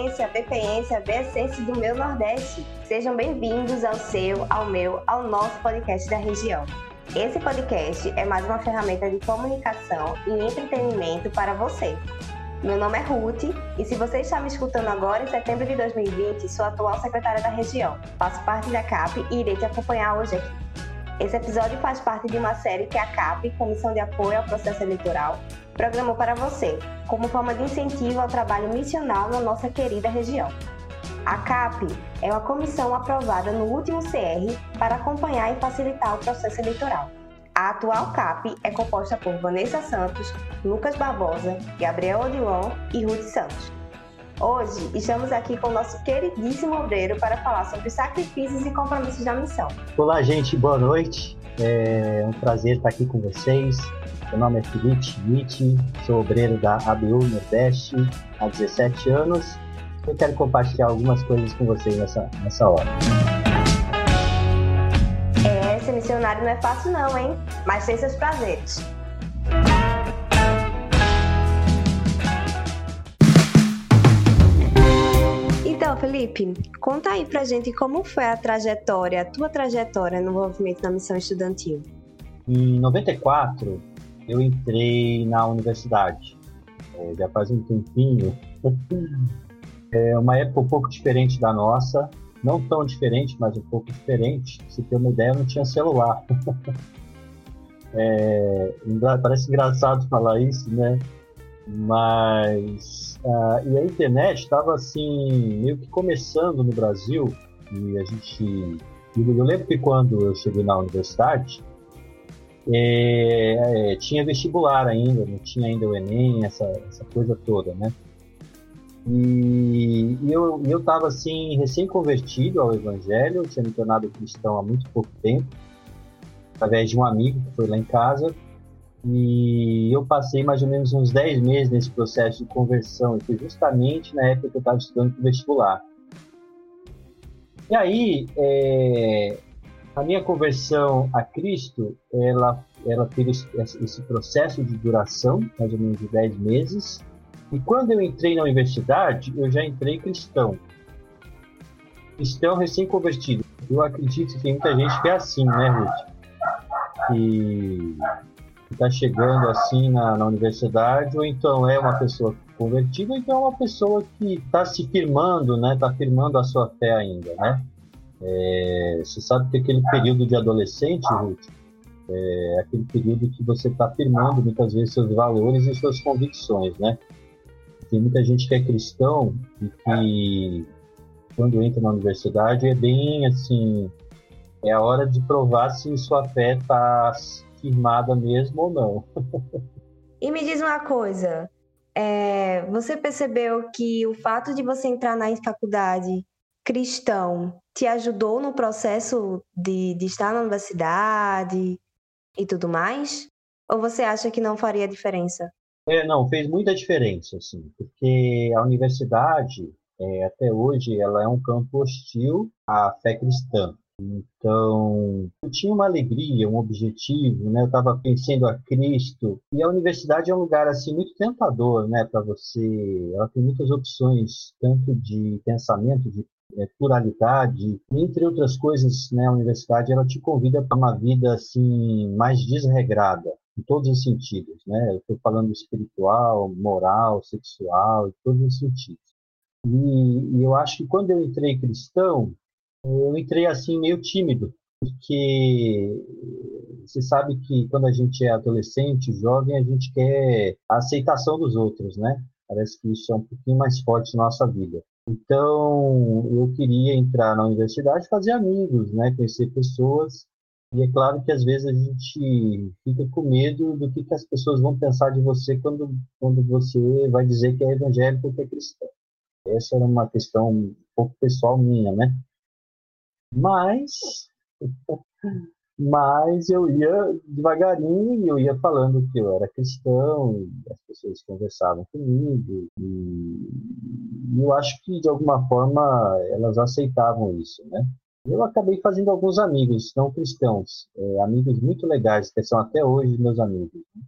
Baianense, ABPense, ABSense do meu Nordeste. Sejam bem-vindos ao seu, ao meu, ao nosso podcast da região. Esse podcast é mais uma ferramenta de comunicação e entretenimento para você. Meu nome é Ruth e se você está me escutando agora, em setembro de 2020, sou atual secretária da região. Faço parte da CAP e irei te acompanhar hoje aqui. Esse episódio faz parte de uma série que a CAP, Comissão de Apoio ao Processo Eleitoral, programou para você, como forma de incentivo ao trabalho missional na nossa querida região. A CAP é uma comissão aprovada no último CR para acompanhar e facilitar o processo eleitoral. A atual CAP é composta por Vanessa Santos, Lucas Barbosa, Gabriel Odilon e Ruth Santos. Hoje estamos aqui com o nosso queridíssimo obreiro para falar sobre sacrifícios e compromissos da missão. Olá, gente, boa noite. É um prazer estar aqui com vocês. Meu nome é Felipe Schmidt, sou obreiro da ABU Nordeste há 17 anos. Eu quero compartilhar algumas coisas com vocês nessa, nessa hora. É, ser missionário não é fácil não, hein? Mas tem seus prazeres. Então, Felipe, conta aí pra gente como foi a trajetória, a tua trajetória no movimento da missão estudantil. Em 94, eu entrei na universidade. É, já faz um tempinho. É uma época um pouco diferente da nossa. Não tão diferente, mas um pouco diferente. Se ter uma ideia, não tinha celular. é, parece engraçado falar isso, né? Mas. Uh, e a internet estava assim, meio que começando no Brasil. E a gente. Eu lembro que quando eu cheguei na universidade, é, é, tinha vestibular ainda, não tinha ainda o Enem, essa, essa coisa toda, né? E, e eu estava assim recém-convertido ao Evangelho, tinha me tornado cristão há muito pouco tempo, através de um amigo que foi lá em casa, e eu passei mais ou menos uns 10 meses nesse processo de conversão, e foi justamente na época que eu estava estudando para vestibular. E aí, é, a minha conversão a Cristo, ela, ela teve esse processo de duração, mais ou menos de 10 meses. E quando eu entrei na universidade, eu já entrei cristão. Cristão recém-convertido. Eu acredito que tem muita gente que é assim, né, Ruth? Que está chegando assim na, na, universidade, ou então é uma pessoa convertida, ou então é uma pessoa que está se firmando, né? Está firmando a sua fé ainda, né? É, você sabe que aquele período de adolescente, Ruth, é aquele período que você está firmando muitas vezes seus valores e suas convicções, né? Tem muita gente que é cristão e que quando entra na universidade é bem assim, é a hora de provar se sua fé está firmada mesmo ou não. e me diz uma coisa, é, você percebeu que o fato de você entrar na faculdade cristão te ajudou no processo de, de estar na universidade e tudo mais? Ou você acha que não faria diferença? É, não, fez muita diferença, assim, porque a universidade, é, até hoje, ela é um campo hostil à fé cristã. Então, eu tinha uma alegria, um objetivo, né? Eu estava pensando a Cristo. E a universidade é um lugar assim muito tentador, né, para você. Ela tem muitas opções, tanto de pensamento, de é, pluralidade, entre outras coisas, né, a universidade ela te convida para uma vida assim mais desregrada em todos os sentidos, né? Estou falando espiritual, moral, sexual, em todos os sentidos. E, e eu acho que quando eu entrei cristão, eu entrei assim meio tímido, porque você sabe que quando a gente é adolescente, jovem, a gente quer a aceitação dos outros, né? Parece que isso é um pouquinho mais forte na nossa vida. Então, eu queria entrar na universidade, fazer amigos, né, conhecer pessoas. E é claro que às vezes a gente fica com medo do que, que as pessoas vão pensar de você quando, quando você vai dizer que é evangélico ou que é cristão. Essa era uma questão um pouco pessoal minha, né? Mas Mas eu ia devagarinho e eu ia falando que eu era cristão, e as pessoas conversavam comigo, e, eu acho que de alguma forma elas aceitavam isso, né? Eu acabei fazendo alguns amigos não cristãos, é, amigos muito legais, que são até hoje meus amigos. Né?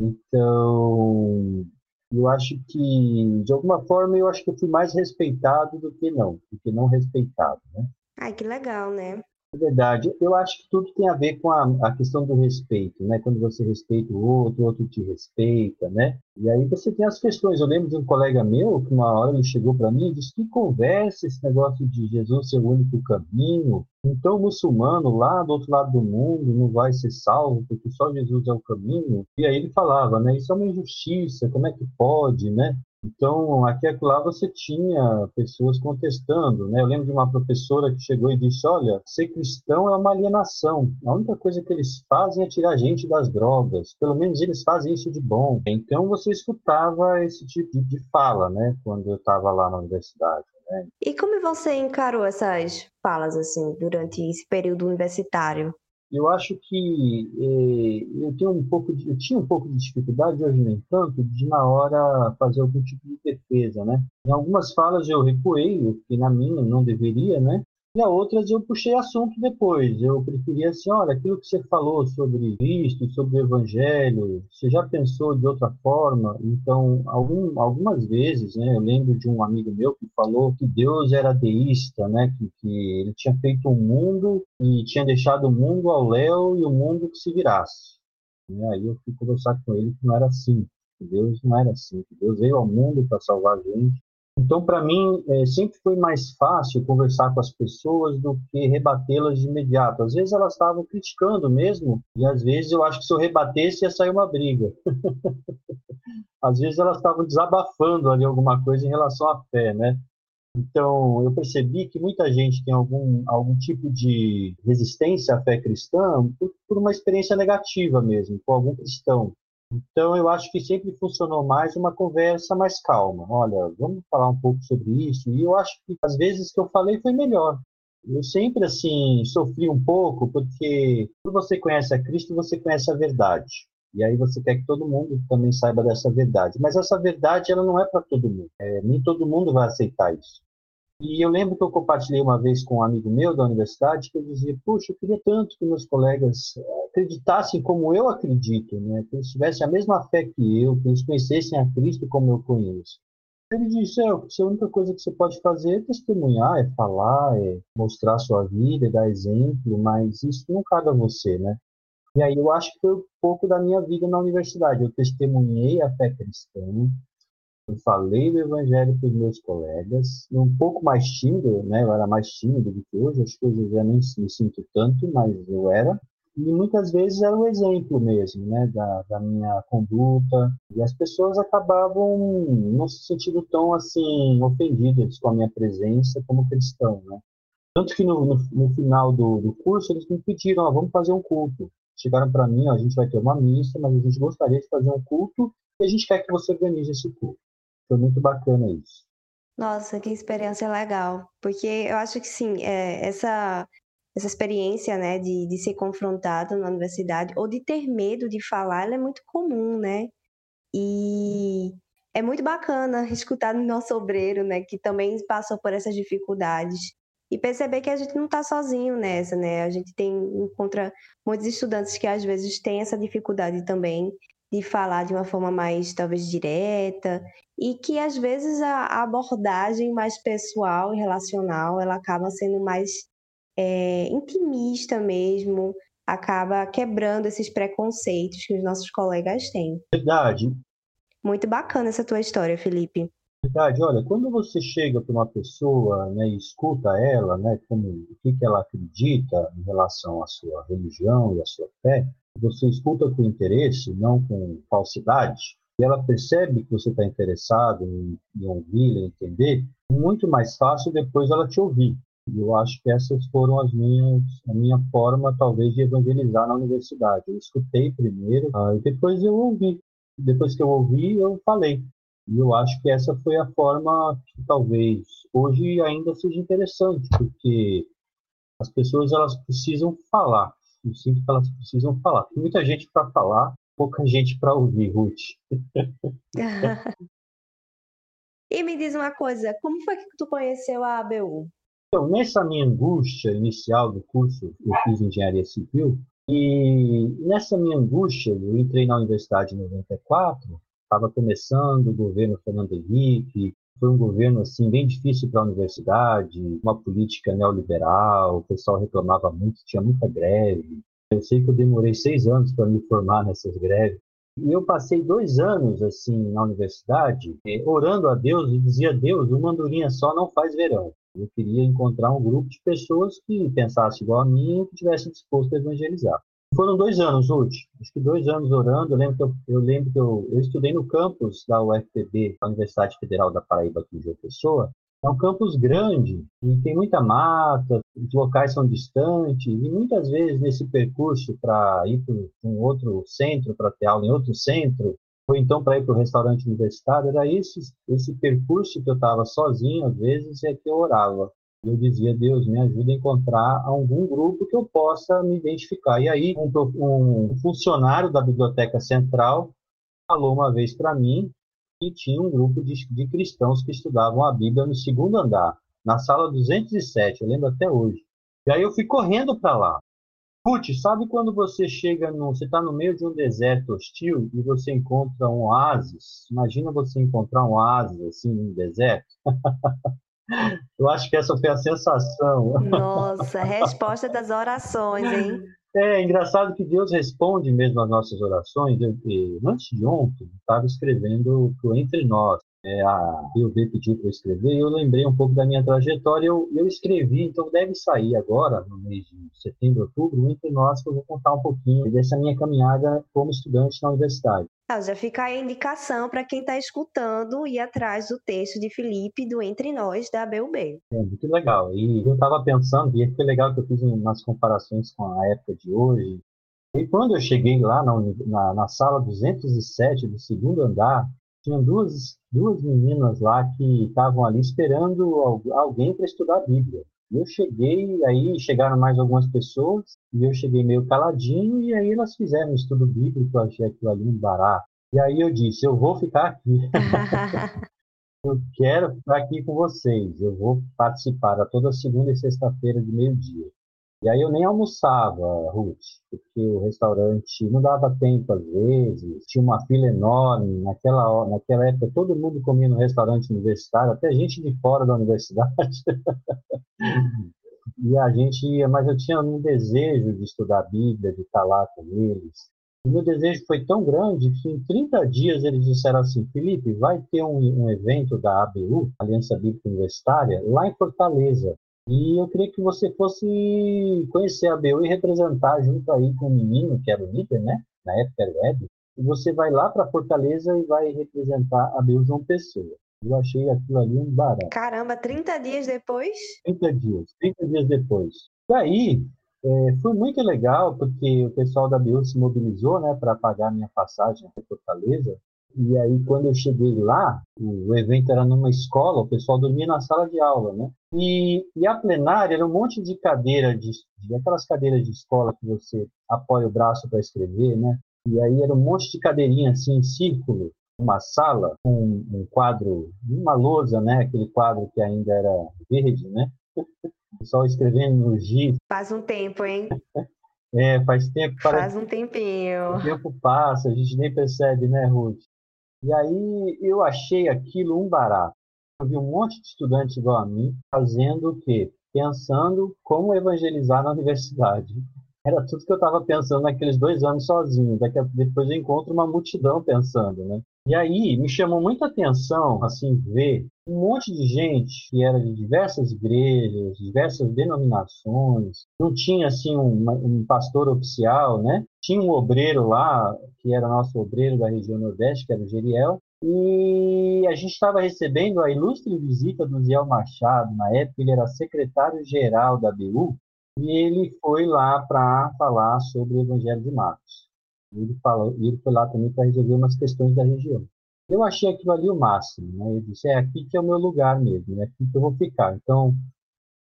Então, Eu acho que, de alguma forma, eu acho que eu fui mais respeitado do que não, do que não respeitado, né? Ai, que legal, né? Verdade. Eu acho que tudo tem a ver com a, a, questão do respeito, né? Quando você respeita o outro, o outro te respeita, né? E aí você tem as questões. Eu lembro de um colega meu que uma hora ele chegou para mim e disse que conversa esse negócio de Jesus ser o único caminho. Então o muçulmano lá do outro lado do mundo não vai ser salvo porque só Jesus é o caminho. E aí ele falava, né? Isso é uma injustiça. Como é que pode, né? Então, aqui e lá você tinha pessoas contestando, né? Eu lembro de uma professora que chegou e disse, olha, ser cristão é uma alienação. A única coisa que eles fazem é tirar a gente das drogas. Pelo menos eles fazem isso de bom. Então, você escutava esse tipo de fala, né? Quando eu estava lá na universidade. Né? E como você encarou essas falas, assim, durante esse período universitário? Eu acho que eh, eu tenho um pouco de, eu tinha um pouco de dificuldade hoje nem tanto de na hora fazer algum tipo de defesa, né? Em algumas falas eu recuei, que na minha não deveria, né? E a outras eu puxei assunto depois. Eu preferia assim, olha, aquilo que você falou sobre Cristo, sobre o Evangelho, você já pensou de outra forma? Então, algum, algumas vezes, né, eu lembro de um amigo meu que falou que Deus era deísta, né, que, que ele tinha feito um mundo e tinha deixado o mundo ao léu e o mundo que se virasse. E aí eu fui conversar com ele que não era assim, que Deus não era assim, que Deus veio ao mundo para salvar a gente então, para mim, é, sempre foi mais fácil conversar com as pessoas do que rebatê-las de imediato. Às vezes elas estavam criticando mesmo, e às vezes eu acho que se eu rebatesse ia sair uma briga. às vezes elas estavam desabafando ali alguma coisa em relação à fé, né? Então, eu percebi que muita gente tem algum, algum tipo de resistência à fé cristã por, por uma experiência negativa mesmo, com algum cristão. Então, eu acho que sempre funcionou mais uma conversa mais calma. Olha, vamos falar um pouco sobre isso. E eu acho que às vezes que eu falei foi melhor. Eu sempre, assim, sofri um pouco, porque quando você conhece a Cristo, você conhece a verdade. E aí você quer que todo mundo também saiba dessa verdade. Mas essa verdade, ela não é para todo mundo. É, nem todo mundo vai aceitar isso. E eu lembro que eu compartilhei uma vez com um amigo meu da universidade que eu dizia, puxa, eu queria tanto que meus colegas eh, acreditassem como eu acredito, né? que eles tivessem a mesma fé que eu, que eles conhecessem a Cristo como eu conheço. Ele disse, é, a única coisa que você pode fazer é testemunhar, é falar, é mostrar a sua vida, é dar exemplo, mas isso não cabe a você, né? E aí eu acho que foi um pouco da minha vida na universidade. Eu testemunhei a fé cristã, eu falei do evangelho para os meus colegas, um pouco mais tímido, né? Eu era mais tímido do que hoje, acho que hoje eu já nem me sinto tanto, mas eu era. E muitas vezes era o exemplo mesmo, né, da, da minha conduta. E as pessoas acabavam não se sentindo tão, assim, ofendidas com a minha presença como cristão, né. Tanto que no, no, no final do, do, curso eles me pediram, ó, vamos fazer um culto. Chegaram para mim, ó, a gente vai ter uma missa, mas a gente gostaria de fazer um culto e a gente quer que você organize esse culto. Foi muito bacana isso. Nossa, que experiência legal. Porque eu acho que sim, é, essa, essa experiência né, de, de ser confrontado na universidade ou de ter medo de falar, ela é muito comum, né? E é muito bacana escutar no nosso obreiro, né, que também passou por essas dificuldades e perceber que a gente não está sozinho nessa, né? A gente tem encontra muitos estudantes que às vezes têm essa dificuldade também de falar de uma forma mais talvez direta e que às vezes a abordagem mais pessoal e relacional ela acaba sendo mais é, intimista mesmo, acaba quebrando esses preconceitos que os nossos colegas têm. Verdade. Muito bacana essa tua história, Felipe. Verdade, olha, quando você chega para uma pessoa né, e escuta ela, né, como o que, que ela acredita em relação à sua religião e à sua fé, você escuta com interesse, não com falsidade, e ela percebe que você está interessado em, em ouvir, em entender, muito mais fácil depois ela te ouvir. Eu acho que essas foram as minhas, a minha forma, talvez, de evangelizar na universidade. Eu escutei primeiro, ah, e depois eu ouvi. Depois que eu ouvi, eu falei. E eu acho que essa foi a forma que talvez hoje ainda seja interessante, porque as pessoas elas precisam falar. Eu sinto que elas precisam falar. Tem muita gente para falar, pouca gente para ouvir, Ruth. e me diz uma coisa, como foi que tu conheceu a ABU? Então, nessa minha angústia inicial do curso, eu fiz engenharia civil, e nessa minha angústia, eu entrei na universidade em 94, Estava começando o governo Fernando Henrique, foi um governo assim bem difícil para a universidade, uma política neoliberal, o pessoal reclamava muito, tinha muita greve. Eu sei que eu demorei seis anos para me formar nessas greves. E eu passei dois anos assim na universidade, eh, orando a Deus e dizia: Deus, uma andorinha só não faz verão. Eu queria encontrar um grupo de pessoas que pensassem igual a mim e que tivessem disposto a evangelizar. Foram dois anos, Ruth. Acho que dois anos orando. Eu lembro que eu, eu lembro que eu, eu, estudei no campus da UFPB, Universidade Federal da Paraíba, aqui em João Pessoa. É um campus grande e tem muita mata, os locais são distantes e muitas vezes nesse percurso para ir para um outro centro, para ter aula em outro centro, ou então para ir para o restaurante universitário, era esse, esse percurso que eu estava sozinho, às vezes, é que eu orava. Eu dizia, Deus, me ajuda a encontrar algum grupo que eu possa me identificar. E aí, um, um funcionário da Biblioteca Central falou uma vez para mim que tinha um grupo de, de cristãos que estudavam a Bíblia no segundo andar, na sala 207, eu lembro até hoje. E aí eu fui correndo para lá. Putz, sabe quando você chega no. Você está no meio de um deserto hostil e você encontra um oásis? Imagina você encontrar um oásis assim no deserto. Eu acho que essa foi a sensação. Nossa, resposta das orações, hein? É engraçado que Deus responde mesmo às nossas orações. Eu, antes de ontem, estava escrevendo o Entre Nós é, a BioV pediu para eu escrever, e eu lembrei um pouco da minha trajetória, eu, eu escrevi, então deve sair agora, no mês de setembro, outubro, entre nós, que eu vou contar um pouquinho dessa minha caminhada como estudante na universidade. Ah, já fica a indicação para quem está escutando e atrás do texto de Felipe do Entre Nós da BUB. É muito legal. E eu estava pensando, e foi legal que eu fiz umas comparações com a época de hoje. E quando eu cheguei lá na, na, na sala 207 do segundo andar, tinha duas, duas meninas lá que estavam ali esperando alguém para estudar a Bíblia. Eu cheguei, aí chegaram mais algumas pessoas, e eu cheguei meio caladinho, e aí elas fizeram um estudo bíblico, eu achei aquilo ali um barato. E aí eu disse, eu vou ficar aqui. eu quero ficar aqui com vocês. Eu vou participar a toda segunda e sexta-feira de meio-dia. E aí eu nem almoçava, Ruth, porque o restaurante não dava tempo às vezes, tinha uma fila enorme. Naquela, naquela época todo mundo comia no restaurante universitário, até gente de fora da universidade. e a gente ia, mas eu tinha um desejo de estudar a Bíblia, de estar lá com eles. O meu desejo foi tão grande que em 30 dias eles disseram assim: Felipe, vai ter um, um evento da ABU, Aliança Bíblica Universitária, lá em Fortaleza. E eu queria que você fosse conhecer a BU e representar junto aí com o menino, que era o líder, né? Na época era o Ed. E você vai lá para Fortaleza e vai representar a BU João Pessoa. Eu achei aquilo ali um barato. Caramba, 30 dias depois? 30 dias, 30 dias depois. E aí, é, foi muito legal, porque o pessoal da BU se mobilizou né, para pagar minha passagem para Fortaleza. E aí, quando eu cheguei lá, o evento era numa escola, o pessoal dormia na sala de aula, né? E, e a plenária era um monte de cadeira, de, de aquelas cadeiras de escola que você apoia o braço para escrever, né? E aí era um monte de cadeirinha assim em círculo, uma sala com um, um quadro, uma lousa, né? Aquele quadro que ainda era verde, né? O pessoal escrevendo no giz. Faz um tempo, hein? É, faz tempo. Faz um tempinho. O tempo passa, a gente nem percebe, né, Ruth? E aí eu achei aquilo um barato. Eu vi um monte de estudantes igual a mim fazendo o quê? Pensando como evangelizar na universidade. Era tudo que eu estava pensando naqueles dois anos sozinho. Daqui a, depois eu encontro uma multidão pensando, né? E aí me chamou muita atenção, assim, ver um monte de gente que era de diversas igrejas, diversas denominações. Não tinha, assim, um, um pastor oficial, né? Tinha um obreiro lá, que era nosso obreiro da região Nordeste, que era o Geriel, e a gente estava recebendo a ilustre visita do Ziel Machado, na época ele era secretário-geral da BU, e ele foi lá para falar sobre o Evangelho de Marcos. Ele, falou, ele foi lá também para resolver umas questões da região. Eu achei aquilo ali o máximo, né? Eu disse, é aqui que é o meu lugar mesmo, é aqui que eu vou ficar. Então,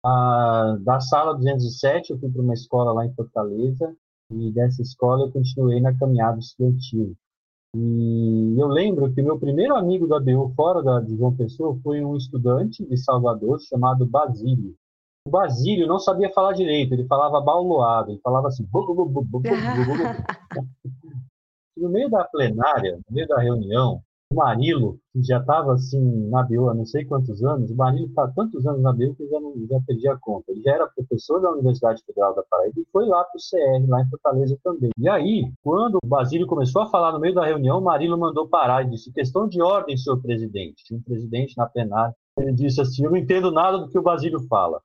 a, da sala 207, eu fui para uma escola lá em Fortaleza, e dessa escola eu continuei na caminhada estudantil. E eu lembro que meu primeiro amigo da BU fora da, de João Pessoa foi um estudante de Salvador chamado Basílio. O Basílio não sabia falar direito, ele falava bauloado, ele falava assim. no meio da plenária, no meio da reunião, o Marilo, que já estava assim na BU há não sei quantos anos, o Marilo está tantos anos na BU que eu já, não, já perdi a conta. Ele já era professor da Universidade Federal da Paraíba e foi lá para o CR, lá em Fortaleza também. E aí, quando o Basílio começou a falar no meio da reunião, o Marilo mandou parar e disse: questão de ordem, senhor presidente. Tinha um presidente na plenária. Ele disse assim: eu não entendo nada do que o Basílio fala.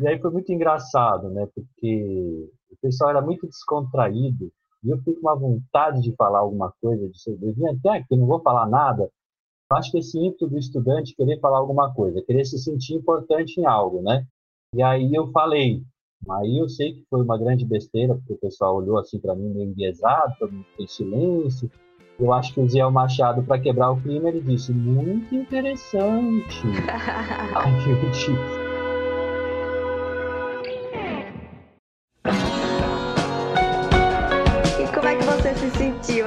E aí foi muito engraçado, né? Porque o pessoal era muito descontraído e eu fico com uma vontade de falar alguma coisa, de ser, eu vim até aqui, não vou falar nada. Eu acho que esse ímpeto do estudante querer falar alguma coisa, querer se sentir importante em algo, né? E aí eu falei. Aí eu sei que foi uma grande besteira, porque o pessoal olhou assim para mim meio enviesado, todo mundo em silêncio. Eu acho que o Zé Machado, para quebrar o clima, ele disse: muito interessante. Aí eu disse,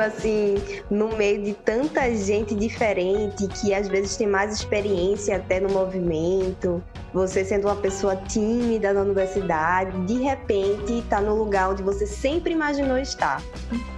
assim no meio de tanta gente diferente que às vezes tem mais experiência até no movimento? Você sendo uma pessoa tímida na universidade, de repente está no lugar onde você sempre imaginou estar.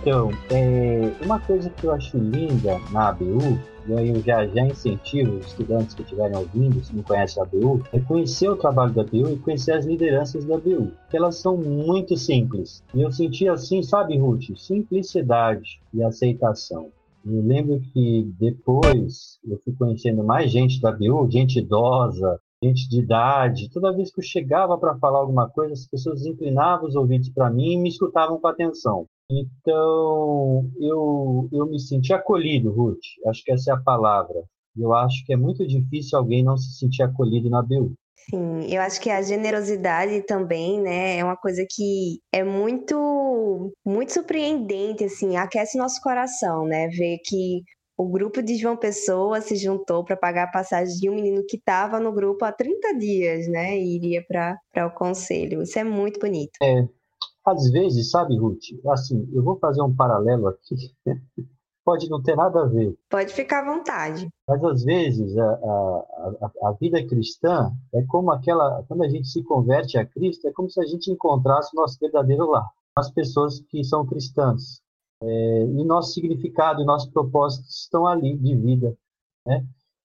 Então, é, uma coisa que eu acho linda na ABU e eu já, já incentivo os estudantes que estiverem ouvindo, se não conhecem a ABU, é conhecer o trabalho da ABU e conhecer as lideranças da ABU, porque elas são muito simples. E eu senti assim, sabe, Ruth, simplicidade e aceitação. Eu lembro que depois eu fui conhecendo mais gente da ABU, gente idosa, gente de idade. Toda vez que eu chegava para falar alguma coisa, as pessoas inclinavam os ouvidos para mim e me escutavam com atenção. Então, eu, eu me senti acolhido, Ruth. Acho que essa é a palavra. Eu acho que é muito difícil alguém não se sentir acolhido na BU. Sim, eu acho que a generosidade também, né, é uma coisa que é muito, muito surpreendente, assim, aquece nosso coração, né, ver que o grupo de João Pessoa se juntou para pagar a passagem de um menino que estava no grupo há 30 dias, né, e iria para o conselho. Isso é muito bonito. É, às vezes, sabe, Ruth, assim, eu vou fazer um paralelo aqui, pode não ter nada a ver. Pode ficar à vontade. Mas às vezes a, a, a, vida cristã é como aquela, quando a gente se converte a Cristo, é como se a gente encontrasse o nosso verdadeiro lar, as pessoas que são cristãs. É, e nosso significado e nosso propósito estão ali de vida. Né?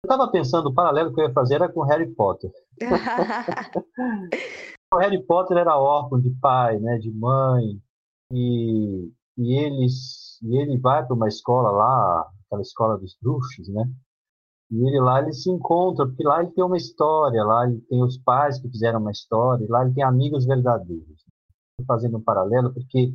Eu estava pensando, o paralelo que eu ia fazer era com Harry Potter. O Harry Potter era órfão de pai, né, de mãe, e, e, eles, e ele vai para uma escola lá, aquela escola dos bruxos, né? E ele lá ele se encontra, porque lá ele tem uma história, lá ele tem os pais que fizeram uma história, lá ele tem amigos verdadeiros. Estou fazendo um paralelo, porque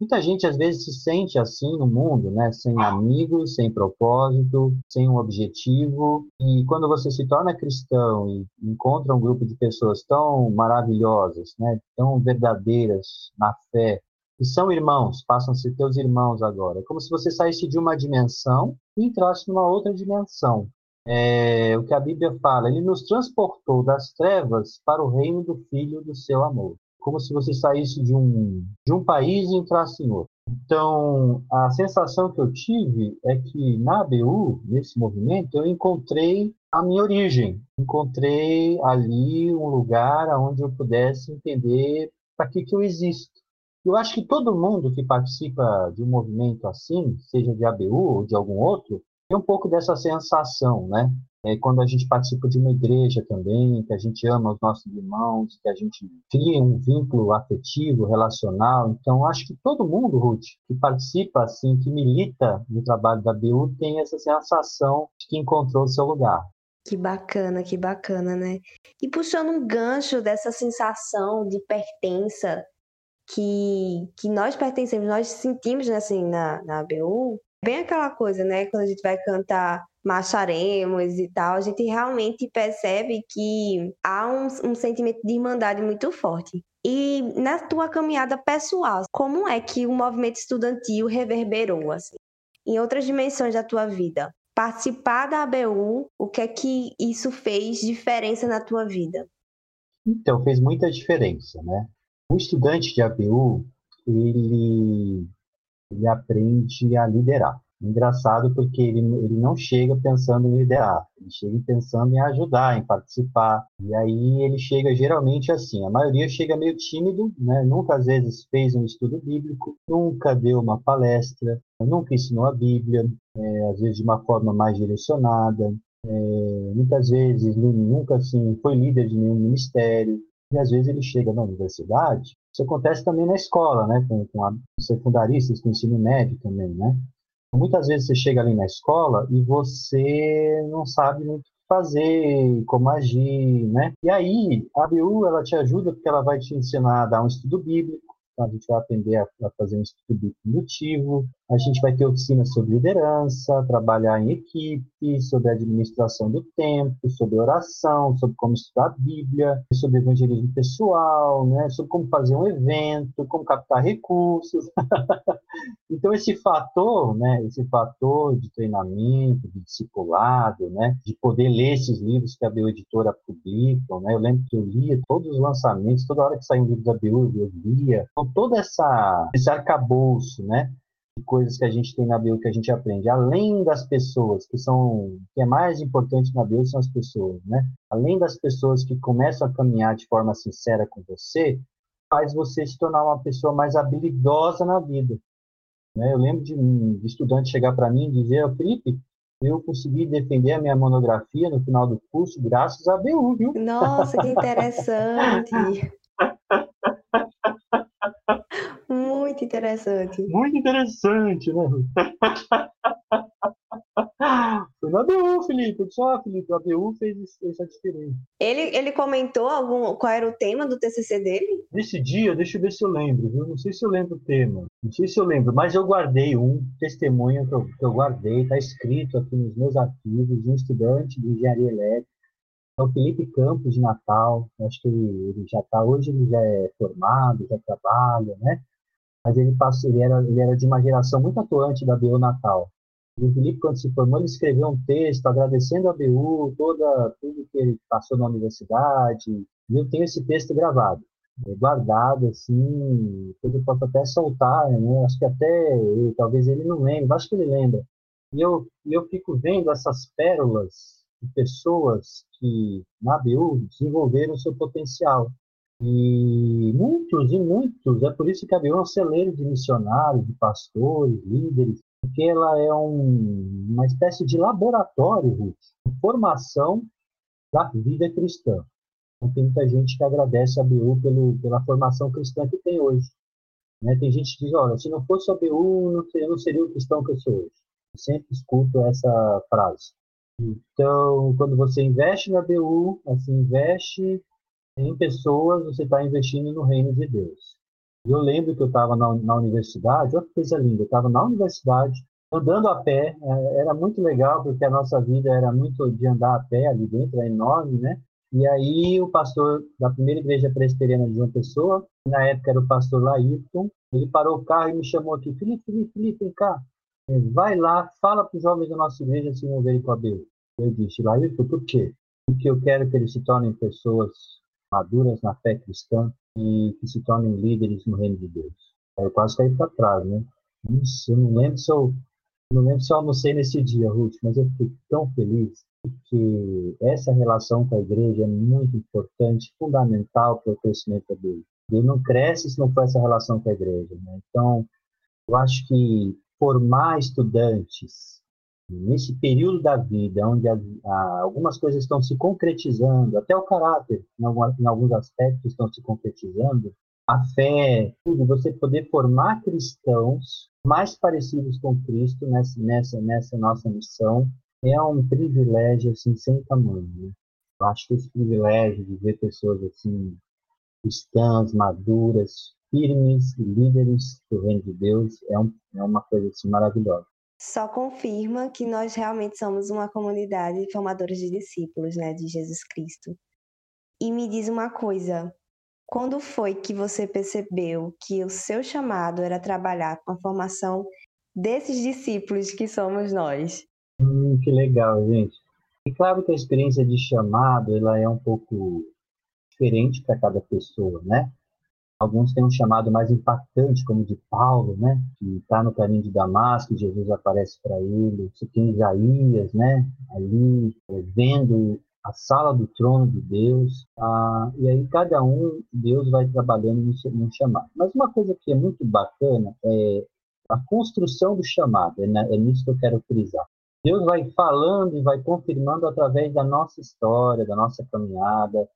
Muita gente às vezes se sente assim no mundo, né? Sem amigos, sem propósito, sem um objetivo. E quando você se torna cristão e encontra um grupo de pessoas tão maravilhosas, né? Tão verdadeiras na fé, e são irmãos, passam a ser teus irmãos agora. É como se você saísse de uma dimensão e entrasse numa outra dimensão. É, o que a Bíblia fala, ele nos transportou das trevas para o reino do Filho do seu amor como se você saísse de um, de um país e entrasse em outro. Então, a sensação que eu tive é que na ABU, nesse movimento, eu encontrei a minha origem. Encontrei ali um lugar onde eu pudesse entender para que, que eu existo. Eu acho que todo mundo que participa de um movimento assim, seja de ABU ou de algum outro, tem um pouco dessa sensação, né? É, quando a gente participa de uma igreja também, que a gente ama os nossos irmãos, que a gente cria um vínculo afetivo, relacional. Então, acho que todo mundo, Ruth, que participa, assim, que milita no trabalho da BU, tem essa sensação de que encontrou o seu lugar. Que bacana, que bacana, né? E puxando um gancho dessa sensação de pertença que, que nós pertencemos, nós sentimos né, assim, na, na ABU, bem aquela coisa, né? Quando a gente vai cantar marcharemos e tal, a gente realmente percebe que há um, um sentimento de irmandade muito forte. E na tua caminhada pessoal, como é que o movimento estudantil reverberou assim, em outras dimensões da tua vida? Participar da ABU, o que é que isso fez diferença na tua vida? Então, fez muita diferença, né? O estudante de ABU, ele, ele aprende a liderar. Engraçado porque ele, ele não chega pensando em liderar, ele chega pensando em ajudar, em participar. E aí ele chega geralmente assim, a maioria chega meio tímido, né? nunca às vezes fez um estudo bíblico, nunca deu uma palestra, nunca ensinou a Bíblia, é, às vezes de uma forma mais direcionada, é, muitas vezes nunca assim foi líder de nenhum ministério, e às vezes ele chega na universidade. Isso acontece também na escola, né? Com, com a, secundaristas, com o ensino médio também, né? Muitas vezes você chega ali na escola e você não sabe muito o que fazer, como agir, né? E aí, a ABU, ela te ajuda porque ela vai te ensinar a dar um estudo bíblico, então, a gente vai aprender a, a fazer um estudo indutivo, a gente vai ter oficinas sobre liderança, trabalhar em equipe, sobre administração do tempo, sobre oração, sobre como estudar a Bíblia, sobre evangelismo pessoal, né, sobre como fazer um evento, como captar recursos. então esse fator, né, esse fator de treinamento, de discipulado, né, de poder ler esses livros que a BU Editora publica, né, eu lembro que eu lia todos os lançamentos, toda hora que saía um livro da BU, eu lia. Então todo essa esse arcabouço, né, coisas que a gente tem na bio que a gente aprende, além das pessoas, que são que é mais importante na bio são as pessoas, né? Além das pessoas que começam a caminhar de forma sincera com você, faz você se tornar uma pessoa mais habilidosa na vida. Né? Eu lembro de um estudante chegar para mim e dizer, oh, Felipe, eu consegui defender a minha monografia no final do curso graças à BU, viu? Nossa, que interessante! Muito interessante. Muito interessante, né? Foi na ABU, Felipe. Só, Felipe, a ABU fez essa diferença. Ele, ele comentou algum, qual era o tema do TCC dele? Nesse dia, deixa eu ver se eu lembro, viu? Não sei se eu lembro o tema. Não sei se eu lembro, mas eu guardei um testemunho que eu, que eu guardei, está escrito aqui nos meus arquivos, de um estudante de engenharia elétrica. É o Felipe Campos de Natal. Acho que ele, ele já está, hoje ele já é formado, já trabalha, né? Mas ele, passou, ele, era, ele era de uma geração muito atuante da BU Natal. E o Felipe, quando se formou, ele escreveu um texto agradecendo a BU, toda, tudo que ele passou na universidade, e eu tenho esse texto gravado, é guardado, assim, eu posso até soltar, né? acho que até, talvez ele não lembre, acho que ele lembra. E eu, eu fico vendo essas pérolas de pessoas que, na BU, desenvolveram seu potencial. E muitos e muitos, é por isso que a BIO é um celeiro de missionários, de pastores, líderes, porque ela é um, uma espécie de laboratório, Ruth, de formação da vida cristã. Então, tem muita gente que agradece a BU pelo, pela formação cristã que tem hoje. Né? Tem gente que diz, olha, se não fosse a BU, eu não seria o cristão que eu sou hoje. Eu sempre escuto essa frase. Então, quando você investe na BU, você investe em pessoas, você está investindo no reino de Deus. Eu lembro que eu estava na, na, universidade, olha que coisa linda, eu estava na universidade, andando a pé, é, era muito legal, porque a nossa vida era muito de andar a pé ali dentro, é enorme, né? E aí o pastor da primeira igreja presbiteriana de uma pessoa, na época era o pastor Laírton, ele parou o carro e me chamou aqui, Felipe, Felipe, Felipe, vem cá, vai lá, fala para os jovens da nossa igreja se não verem com a B. Eu disse, Laírton, por quê? Porque eu quero que eles se tornem pessoas maduras na fé cristã e que se tornem líderes no reino de Deus. Eu quase caí para trás, né? eu não lembro se eu não lembro se eu almocei nesse dia, Ruth, mas eu fiquei tão feliz porque essa relação com a igreja é muito importante, fundamental para o crescimento dele. Ele não cresce se não for essa relação com a igreja. Né? Então, eu acho que formar estudantes nesse período da vida, onde a, a, algumas coisas estão se concretizando, até o caráter, em, alguma, em, alguns aspectos, estão se concretizando, a fé, tudo, você poder formar cristãos mais parecidos com Cristo nessa, nessa, nessa nossa missão, é um privilégio assim, sem tamanho. Né? Eu acho que esse privilégio de ver pessoas assim, cristãs, maduras, firmes, líderes do reino de Deus, é, um, é uma coisa assim, maravilhosa só confirma que nós realmente somos uma comunidade de formadores de discípulos, né, de Jesus Cristo. E me diz uma coisa, quando foi que você percebeu que o seu chamado era trabalhar com a formação desses discípulos que somos nós? Hum, que legal, gente. E claro que a experiência de chamado ela é um pouco diferente para cada pessoa, né? Alguns têm um chamado mais impactante, como de Paulo, né? Que está no caminho de Damasco, Jesus aparece para ele. Você tem Isaías, né? Ali, vendo a sala do trono de Deus, ah, e aí cada um, Deus vai trabalhando no chamado. Mas uma coisa que é muito bacana é a construção do chamado, é, é nisso que eu quero frisar. Deus vai falando e vai confirmando através da nossa história, da nossa caminhada,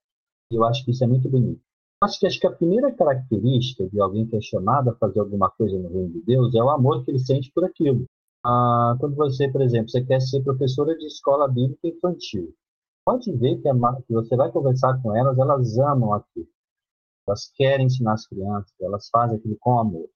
e eu acho que isso é muito bonito. Acho que, acho que a primeira característica de alguém que é chamado a fazer alguma coisa no reino de Deus é o amor que ele sente por aquilo. Ah, quando você, por exemplo, você quer ser professora de escola bíblica infantil, pode ver que, a, que você vai conversar com elas, elas amam aquilo. Elas querem ensinar as crianças, elas fazem aquilo com amor.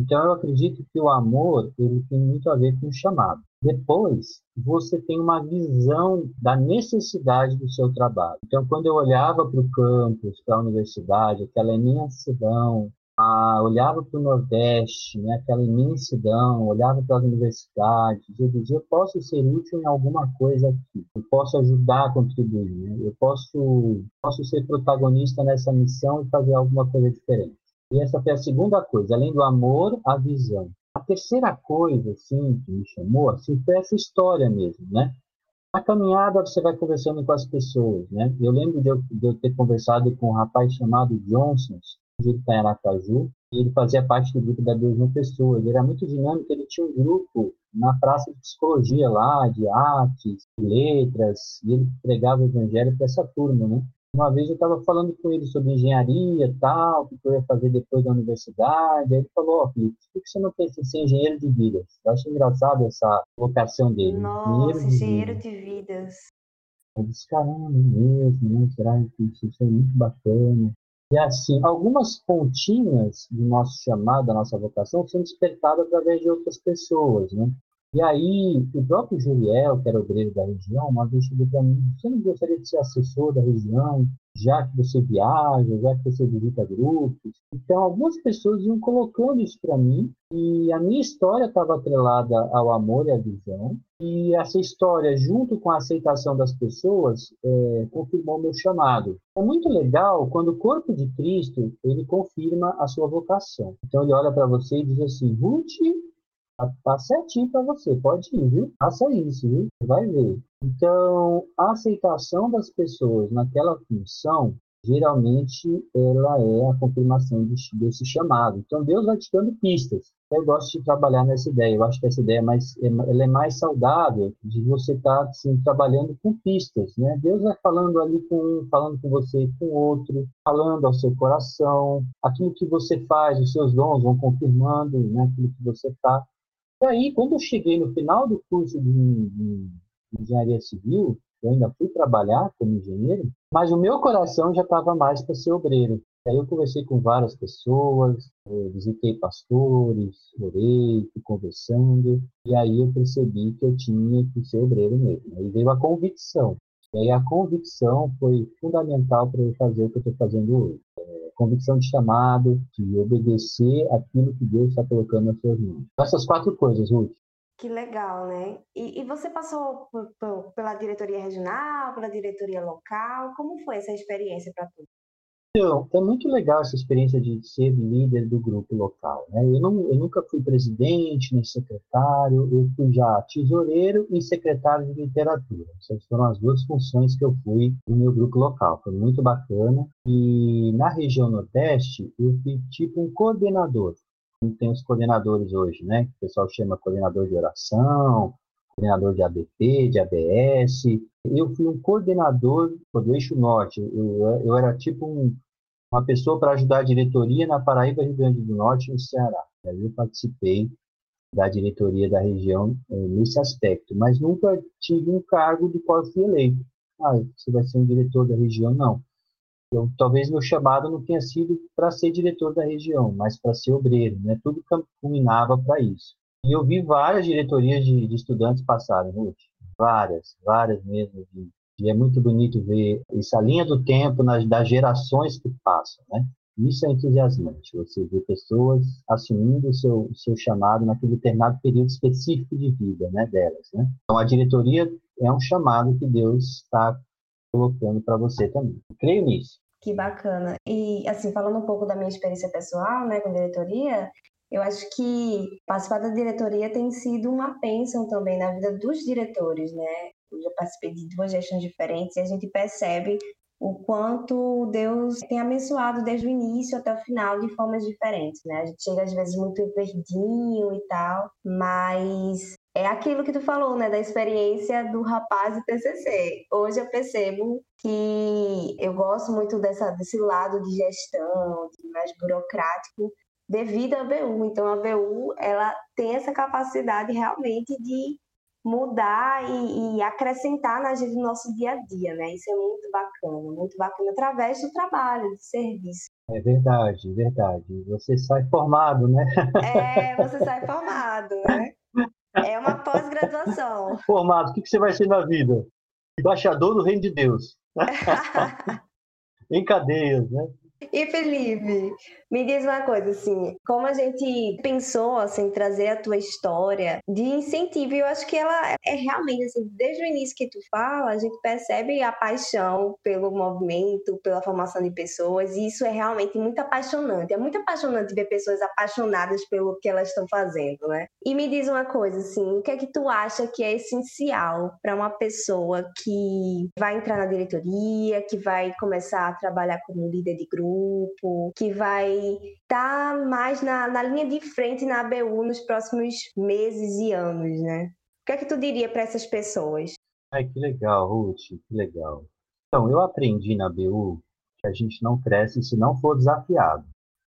Então, eu acredito que o amor ele tem muito a ver com o chamado. Depois, você tem uma visão da necessidade do seu trabalho. Então, quando eu olhava para o campus, para a universidade, aquela imensidão, ah, olhava para o Nordeste, né, aquela imensidão, olhava para as universidades, eu dizia, eu posso ser útil em alguma coisa aqui, eu posso ajudar a contribuir, né? eu posso, posso ser protagonista nessa missão e fazer alguma coisa diferente. E essa foi a segunda coisa, além do amor, a visão. A terceira coisa, assim, que me chamou, assim, foi essa história mesmo, né? Na caminhada você vai conversando com as pessoas, né? Eu lembro de eu, de eu ter conversado com um rapaz chamado Johnson, ele está em Aracaju, e ele fazia parte do grupo da Deus no Pessoa. Ele era muito dinâmico, ele tinha um grupo na praça de psicologia lá, de artes, de letras, e ele pregava o evangelho para essa turma, né? Uma vez eu estava falando com ele sobre engenharia e tal, o que eu ia fazer depois da universidade. Aí ele falou, ó, oh, Felipe, por que você não pensa em ser engenheiro de vidas? Eu acho engraçado essa vocação dele. Nossa, engenheiro, engenheiro de, de vidas. Eu disse, caramba, mesmo, né? Será que isso é muito bacana? E assim, algumas pontinhas do nosso chamado, da nossa vocação, são despertadas através de outras pessoas, né? E aí, o próprio Juriel, que era obreiro da região, uma vez chegou para mim, você não gostaria de ser assessor da região, já que você viaja, já que você visita grupos? Então, algumas pessoas iam colocando isso para mim, e a minha história estava atrelada ao amor e à visão, e essa história, junto com a aceitação das pessoas, é, confirmou meu chamado. É muito legal quando o corpo de Cristo, ele confirma a sua vocação. Então, ele olha para você e diz assim, Ruth Tá, tá certinho para você, pode ir, viu? Faça isso, viu? Vai ver. Então, a aceitação das pessoas naquela função, geralmente, ela é a confirmação de, desse chamado. Então, Deus vai te dando pistas. Eu gosto de trabalhar nessa ideia. Eu acho que essa ideia é mais, é, ela é mais saudável de você estar tá, assim, trabalhando com pistas, né? Deus vai falando ali com um, falando com você e com outro, falando ao seu coração, aquilo que você faz, os seus dons vão confirmando, né? Aquilo que você está aí, quando eu cheguei no final do curso de, de engenharia civil, eu ainda fui trabalhar como engenheiro, mas o meu coração já estava mais para ser obreiro. Aí eu conversei com várias pessoas, visitei pastores, orei, fui conversando, e aí eu percebi que eu tinha que ser obreiro mesmo. Aí veio a convicção. E aí a convicção foi fundamental para eu fazer o que eu estou fazendo hoje. É, convicção de chamado, de obedecer aquilo que Deus está colocando nas suas mãos. Essas quatro coisas, Ruth. Que legal, né? E, e você passou por, por, pela diretoria regional, pela diretoria local? Como foi essa experiência para tu? Então, é muito legal essa experiência de ser líder do grupo local. Né? Eu, não, eu nunca fui presidente, nem secretário, eu fui já tesoureiro e secretário de literatura. Essas foram as duas funções que eu fui no meu grupo local. Foi muito bacana. E na região Nordeste, eu fui tipo um coordenador. Tem os coordenadores hoje, né? O pessoal chama coordenador de oração, coordenador de ABP, de ABS. Eu fui um coordenador do Eixo Norte. Eu, eu era tipo um, uma pessoa para ajudar a diretoria na Paraíba, Rio Grande do Norte e no Ceará. Aí eu participei da diretoria da região é, nesse aspecto, mas nunca tive um cargo de qual fui eleito. Ah, você vai ser um diretor da região? Não. Eu, talvez meu chamado não tenha sido para ser diretor da região, mas para ser obreiro, né? Tudo caminhava para isso. E eu vi várias diretorias de, de estudantes passarem, Ruth. Várias, várias mesmo. E é muito bonito ver essa linha do tempo nas, das gerações que passam, né? Isso é entusiasmante, você vê pessoas assumindo o seu, seu chamado naquele determinado período específico de vida né, delas. Né? Então, a diretoria é um chamado que Deus está colocando para você também. Eu creio nisso. Que bacana. E, assim, falando um pouco da minha experiência pessoal, né, com diretoria, eu acho que participar da diretoria tem sido uma bênção também na vida dos diretores, né? Eu já participei de duas gestões diferentes e a gente percebe o quanto Deus tem abençoado desde o início até o final de formas diferentes, né? A gente chega às vezes muito verdinho e tal, mas é aquilo que tu falou, né, da experiência do rapaz do TCC. Hoje eu percebo que eu gosto muito dessa, desse lado de gestão, de mais burocrático, devido à BU. Então a BU ela tem essa capacidade realmente de mudar e, e, acrescentar na gente do nosso dia a dia, né? Isso é muito bacana, muito bacana através do trabalho, do serviço. É verdade, verdade. Você sai formado, né? É, você sai formado, né? É uma pós-graduação. Formado, o que você vai ser na vida? Embaixador do Reino de Deus. em cadeias, né? E Felipe, me diz uma coisa, assim, como a gente pensou, assim, trazer a tua história de incentivo, eu acho que ela é realmente, assim, desde o início que tu fala, a gente percebe a paixão pelo movimento, pela formação de pessoas, e isso é realmente muito apaixonante. É muito apaixonante ver pessoas apaixonadas pelo que elas estão fazendo, né? E me diz uma coisa, assim, o que é que tu acha que é essencial para uma pessoa que vai entrar na diretoria, que vai começar a trabalhar como líder de grupo, que vai tá mais na, na linha de frente na ABU nos próximos meses e anos, né? O que é que tu diria para essas pessoas? Ai, que legal, Ruth, que legal. Então, eu aprendi na BU que a gente não cresce se não for desafiado.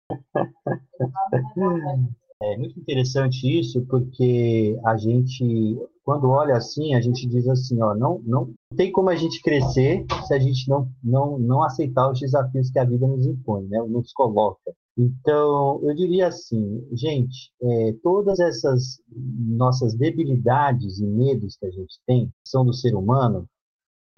É muito interessante isso, porque a gente, quando olha assim, a gente diz assim, ó, não, não tem como a gente crescer se a gente não, não, não aceitar os desafios que a vida nos impõe, né, nos coloca. Então, eu diria assim, gente, é, todas essas nossas debilidades e medos que a gente tem, são do ser humano,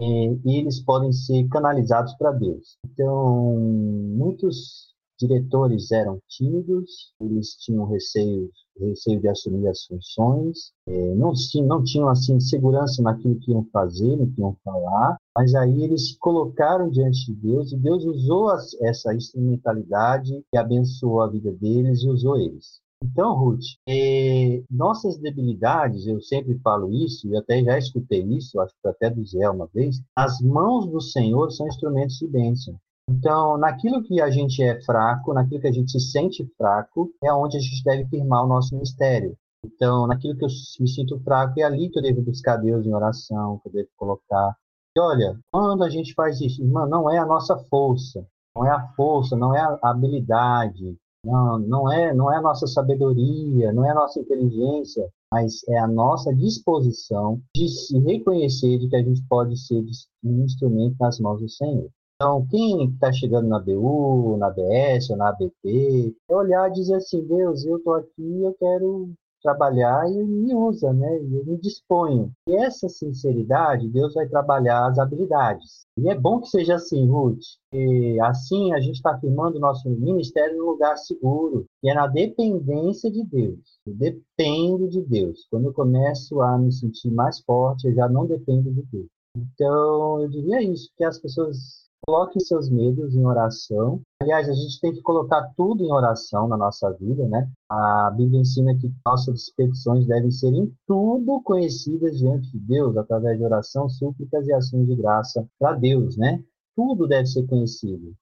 é, eles podem ser canalizados para Deus. Então, muitos diretores eram tímidos, eles tinham receio, receio de assumir as funções, é, não, não tinham assim segurança naquilo que iam fazer, no que iam falar, mas aí eles se colocaram diante de Deus e Deus usou essa instrumentalidade e abençoou a vida deles e usou eles. Então, Ruth, é, nossas debilidades, eu sempre falo isso, e até já escutei isso, acho que até do Zé uma vez, as mãos do Senhor são instrumentos de bênção. Então, naquilo que a gente é fraco, naquilo que a gente se sente fraco, é onde a gente deve firmar o nosso ministério. Então, naquilo que eu me sinto fraco, é ali que eu devo buscar Deus em oração, que eu devo colocar. E olha, quando a gente faz isso, irmã, não é a nossa força, não é a força, não é a habilidade, não, não é, não é a nossa sabedoria, não é a nossa inteligência, mas é a nossa disposição de se reconhecer de que a gente pode ser um instrumento nas mãos do Senhor. Então, quem está chegando na BU, na BS ou na ABP, é olhar e dizer assim, Deus, eu estou aqui, eu quero trabalhar e me usa, né? Eu me disponho. E essa sinceridade, Deus vai trabalhar as habilidades. E é bom que seja assim, Ruth. E assim a gente está afirmando o nosso ministério no lugar seguro, e é na dependência de Deus. Eu dependo de Deus. Quando eu começo a me sentir mais forte, eu já não dependo de Deus. Então, eu diria isso, que as pessoas Coloque seus medos em oração. Aliás, a gente tem que colocar tudo em oração na nossa vida, né? A Bíblia ensina que nossas petições devem ser em tudo conhecidas diante de Deus, através de oração, súplicas e ações de graça para Deus, né? Tudo deve ser conhecido,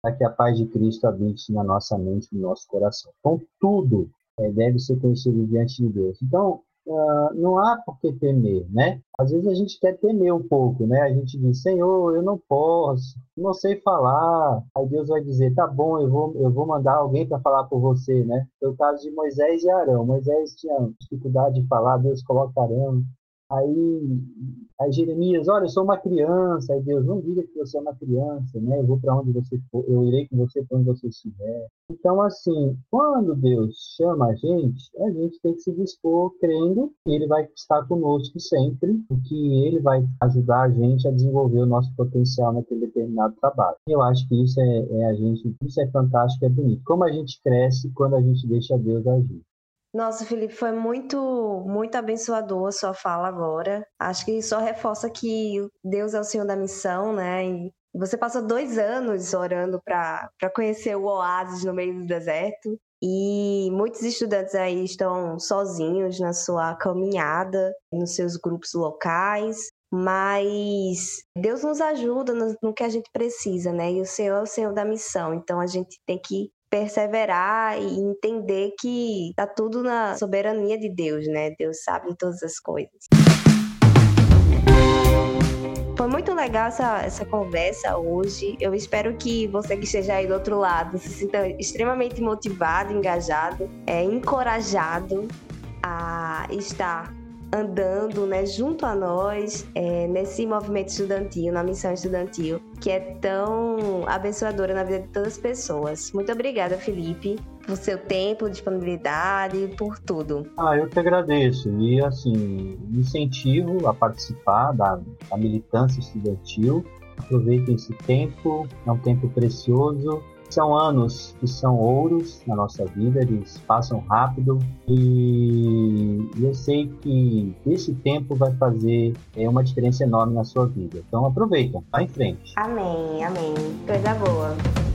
para que a paz de Cristo habite na nossa mente e no nosso coração. Então, tudo é, deve ser conhecido diante de Deus. Então, uh, não há por que temer, né? Às vezes a gente quer temer um pouco, né? A gente diz, Senhor, eu não posso, não sei falar. Aí Deus vai dizer, tá bom, eu vou, eu vou mandar alguém para falar por você, né? Foi o caso de Moisés e Arão. Moisés tinha dificuldade de falar, Deus coloca Arão Aí, aí Jeremias, olha, eu sou uma criança. Aí Deus, não diga que você é uma criança, né? Eu vou para onde você for, eu irei com você para onde você estiver. Então, assim, quando Deus chama a gente, a gente tem que se dispor crendo que Ele vai estar conosco sempre, que Ele vai ajudar a gente a desenvolver o nosso potencial naquele determinado trabalho. Eu acho que isso é, é a gente, isso é fantástico, é bonito. Como a gente cresce quando a gente deixa Deus agir. Nossa, Felipe, foi muito, muito abençoador a sua fala agora. Acho que só reforça que Deus é o Senhor da missão, né? E Você passou dois anos orando para conhecer o oásis no meio do deserto. E muitos estudantes aí estão sozinhos na sua caminhada, nos seus grupos locais, mas Deus nos ajuda no, no, que a gente precisa, né? E o Senhor é o Senhor da missão, então a gente tem que perseverar e entender que tá tudo na soberania de Deus, né? Deus sabe todas as coisas. Foi muito legal essa, essa conversa hoje. Eu espero que você que esteja aí do outro lado se sinta extremamente motivado, engajado, é, encorajado a estar andando né, junto a nós é, nesse movimento estudantil, na missão estudantil, que é tão abençoadora na vida de todas as pessoas. Muito obrigada, Felipe, por seu tempo, disponibilidade, por tudo. Ah, eu que agradeço. E, assim, incentivo a participar da, da militância estudantil. Aproveitem esse tempo, é um tempo precioso são anos que são ouros na nossa vida, eles passam rápido e eu sei que esse tempo vai fazer é, uma diferença enorme na sua vida. Então aproveita, vá em frente. Amém, amém. Coisa boa.